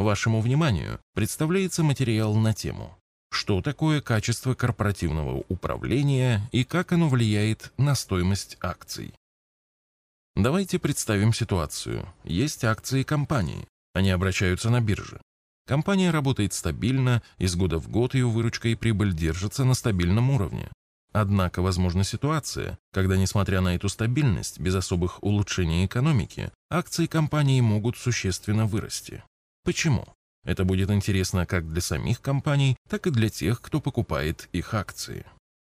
Вашему вниманию представляется материал на тему «Что такое качество корпоративного управления и как оно влияет на стоимость акций?». Давайте представим ситуацию. Есть акции компании. Они обращаются на бирже. Компания работает стабильно, из года в год ее выручка и прибыль держатся на стабильном уровне. Однако возможна ситуация, когда, несмотря на эту стабильность, без особых улучшений экономики, акции компании могут существенно вырасти. Почему? Это будет интересно как для самих компаний, так и для тех, кто покупает их акции.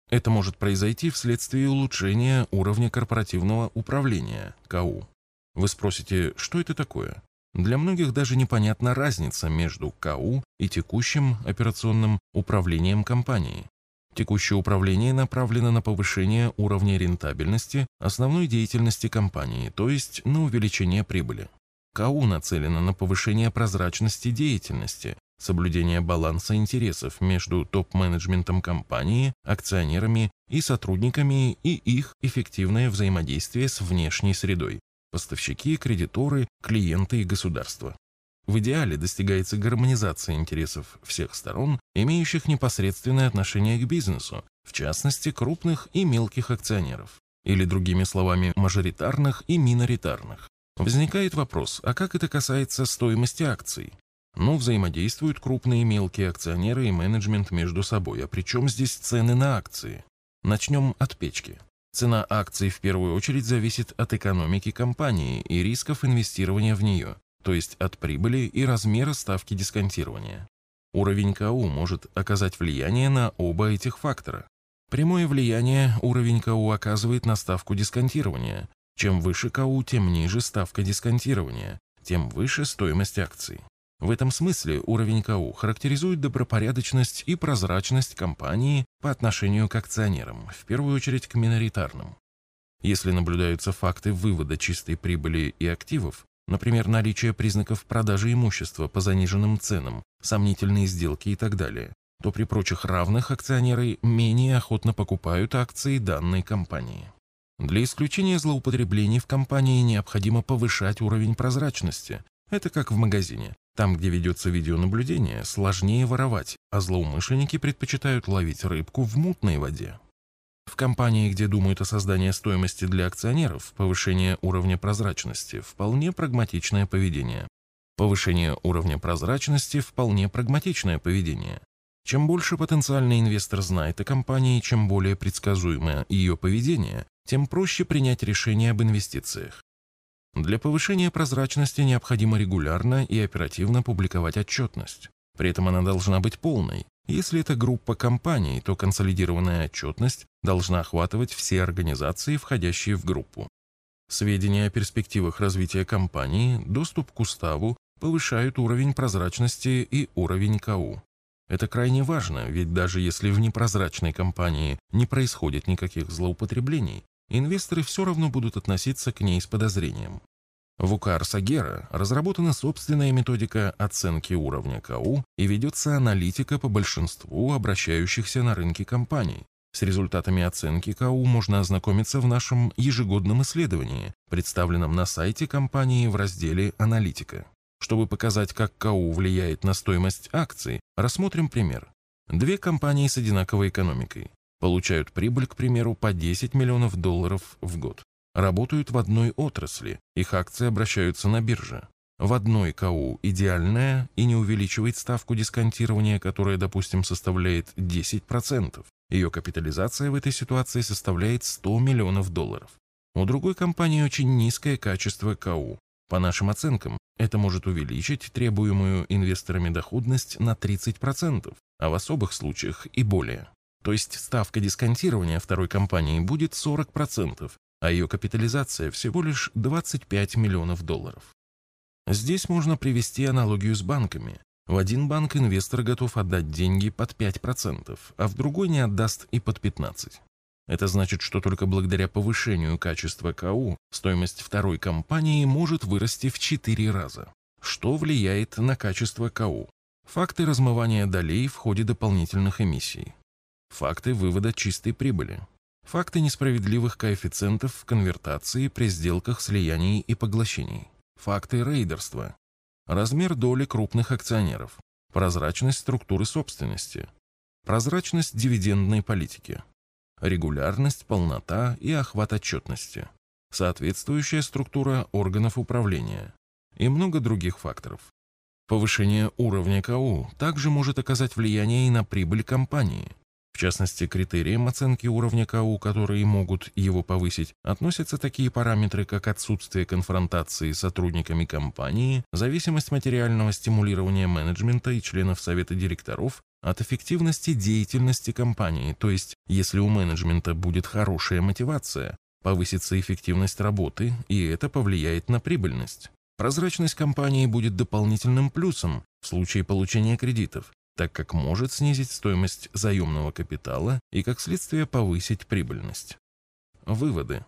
Это может произойти вследствие улучшения уровня корпоративного управления, КУ. Вы спросите, что это такое? Для многих даже непонятна разница между КУ и текущим операционным управлением компании. Текущее управление направлено на повышение уровня рентабельности основной деятельности компании, то есть на увеличение прибыли. КАУ нацелено на повышение прозрачности деятельности, соблюдение баланса интересов между топ-менеджментом компании, акционерами и сотрудниками и их эффективное взаимодействие с внешней средой – поставщики, кредиторы, клиенты и государство. В идеале достигается гармонизация интересов всех сторон, имеющих непосредственное отношение к бизнесу, в частности, крупных и мелких акционеров, или другими словами, мажоритарных и миноритарных. Возникает вопрос, а как это касается стоимости акций? Ну, взаимодействуют крупные и мелкие акционеры и менеджмент между собой, а при чем здесь цены на акции? Начнем от печки. Цена акций в первую очередь зависит от экономики компании и рисков инвестирования в нее то есть от прибыли и размера ставки дисконтирования. Уровень КУ может оказать влияние на оба этих фактора. Прямое влияние уровень КУ оказывает на ставку дисконтирования. Чем выше КУ, тем ниже ставка дисконтирования, тем выше стоимость акций. В этом смысле уровень КУ характеризует добропорядочность и прозрачность компании по отношению к акционерам, в первую очередь к миноритарным. Если наблюдаются факты вывода чистой прибыли и активов, Например, наличие признаков продажи имущества по заниженным ценам, сомнительные сделки и так далее, то при прочих равных акционеры менее охотно покупают акции данной компании. Для исключения злоупотреблений в компании необходимо повышать уровень прозрачности. Это как в магазине. Там, где ведется видеонаблюдение, сложнее воровать, а злоумышленники предпочитают ловить рыбку в мутной воде. В компании, где думают о создании стоимости для акционеров, повышение уровня прозрачности – вполне прагматичное поведение. Повышение уровня прозрачности – вполне прагматичное поведение. Чем больше потенциальный инвестор знает о компании, чем более предсказуемое ее поведение, тем проще принять решение об инвестициях. Для повышения прозрачности необходимо регулярно и оперативно публиковать отчетность. При этом она должна быть полной, если это группа компаний, то консолидированная отчетность должна охватывать все организации, входящие в группу. Сведения о перспективах развития компании, доступ к уставу повышают уровень прозрачности и уровень КУ. Это крайне важно, ведь даже если в непрозрачной компании не происходит никаких злоупотреблений, инвесторы все равно будут относиться к ней с подозрением. В УК Арсагера разработана собственная методика оценки уровня КУ и ведется аналитика по большинству обращающихся на рынке компаний. С результатами оценки КУ можно ознакомиться в нашем ежегодном исследовании, представленном на сайте компании в разделе «Аналитика». Чтобы показать, как КУ влияет на стоимость акций, рассмотрим пример. Две компании с одинаковой экономикой получают прибыль, к примеру, по 10 миллионов долларов в год работают в одной отрасли, их акции обращаются на бирже. В одной КУ идеальная и не увеличивает ставку дисконтирования, которая, допустим, составляет 10%. Ее капитализация в этой ситуации составляет 100 миллионов долларов. У другой компании очень низкое качество КУ. По нашим оценкам, это может увеличить требуемую инвесторами доходность на 30%, а в особых случаях и более. То есть ставка дисконтирования второй компании будет 40%, а ее капитализация всего лишь 25 миллионов долларов. Здесь можно привести аналогию с банками. В один банк инвестор готов отдать деньги под 5%, а в другой не отдаст и под 15%. Это значит, что только благодаря повышению качества КУ стоимость второй компании может вырасти в 4 раза. Что влияет на качество КУ? Факты размывания долей в ходе дополнительных эмиссий. Факты вывода чистой прибыли. Факты несправедливых коэффициентов конвертации при сделках слияний и поглощений. Факты рейдерства. размер доли крупных акционеров, прозрачность структуры собственности, прозрачность дивидендной политики, регулярность, полнота и охват отчетности, соответствующая структура органов управления и много других факторов. Повышение уровня КУ также может оказать влияние и на прибыль компании. Частности, критериям оценки уровня КУ, которые могут его повысить, относятся такие параметры, как отсутствие конфронтации с сотрудниками компании, зависимость материального стимулирования менеджмента и членов совета директоров от эффективности деятельности компании, то есть если у менеджмента будет хорошая мотивация, повысится эффективность работы, и это повлияет на прибыльность. Прозрачность компании будет дополнительным плюсом в случае получения кредитов, так как может снизить стоимость заемного капитала и, как следствие, повысить прибыльность. Выводы.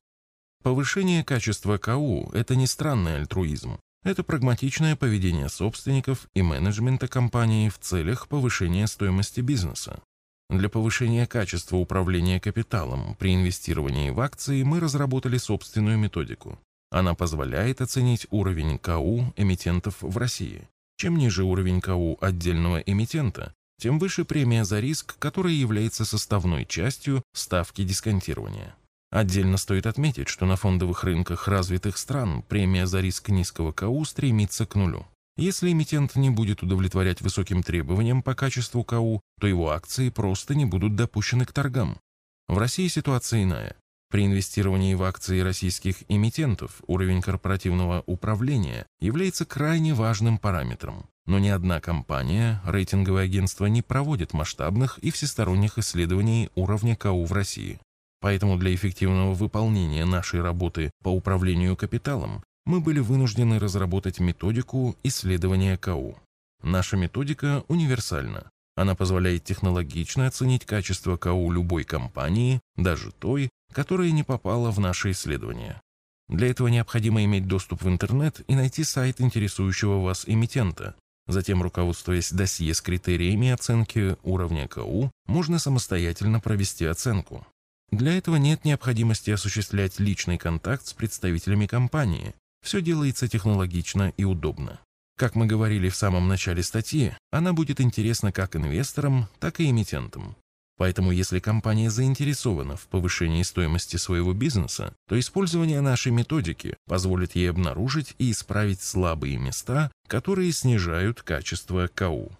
Повышение качества КУ – это не странный альтруизм. Это прагматичное поведение собственников и менеджмента компании в целях повышения стоимости бизнеса. Для повышения качества управления капиталом при инвестировании в акции мы разработали собственную методику. Она позволяет оценить уровень КУ эмитентов в России. Чем ниже уровень КУ отдельного эмитента, тем выше премия за риск, которая является составной частью ставки дисконтирования. Отдельно стоит отметить, что на фондовых рынках развитых стран премия за риск низкого КУ стремится к нулю. Если эмитент не будет удовлетворять высоким требованиям по качеству КУ, то его акции просто не будут допущены к торгам. В России ситуация иная. При инвестировании в акции российских эмитентов уровень корпоративного управления является крайне важным параметром. Но ни одна компания, рейтинговое агентство не проводит масштабных и всесторонних исследований уровня КУ в России. Поэтому для эффективного выполнения нашей работы по управлению капиталом мы были вынуждены разработать методику исследования КУ. Наша методика универсальна. Она позволяет технологично оценить качество КУ любой компании, даже той, которая не попала в наше исследование. Для этого необходимо иметь доступ в интернет и найти сайт интересующего вас эмитента. Затем, руководствуясь досье с критериями оценки уровня КУ, можно самостоятельно провести оценку. Для этого нет необходимости осуществлять личный контакт с представителями компании. Все делается технологично и удобно. Как мы говорили в самом начале статьи, она будет интересна как инвесторам, так и эмитентам. Поэтому если компания заинтересована в повышении стоимости своего бизнеса, то использование нашей методики позволит ей обнаружить и исправить слабые места, которые снижают качество КУ.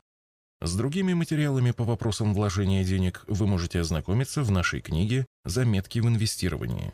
С другими материалами по вопросам вложения денег вы можете ознакомиться в нашей книге «Заметки в инвестировании».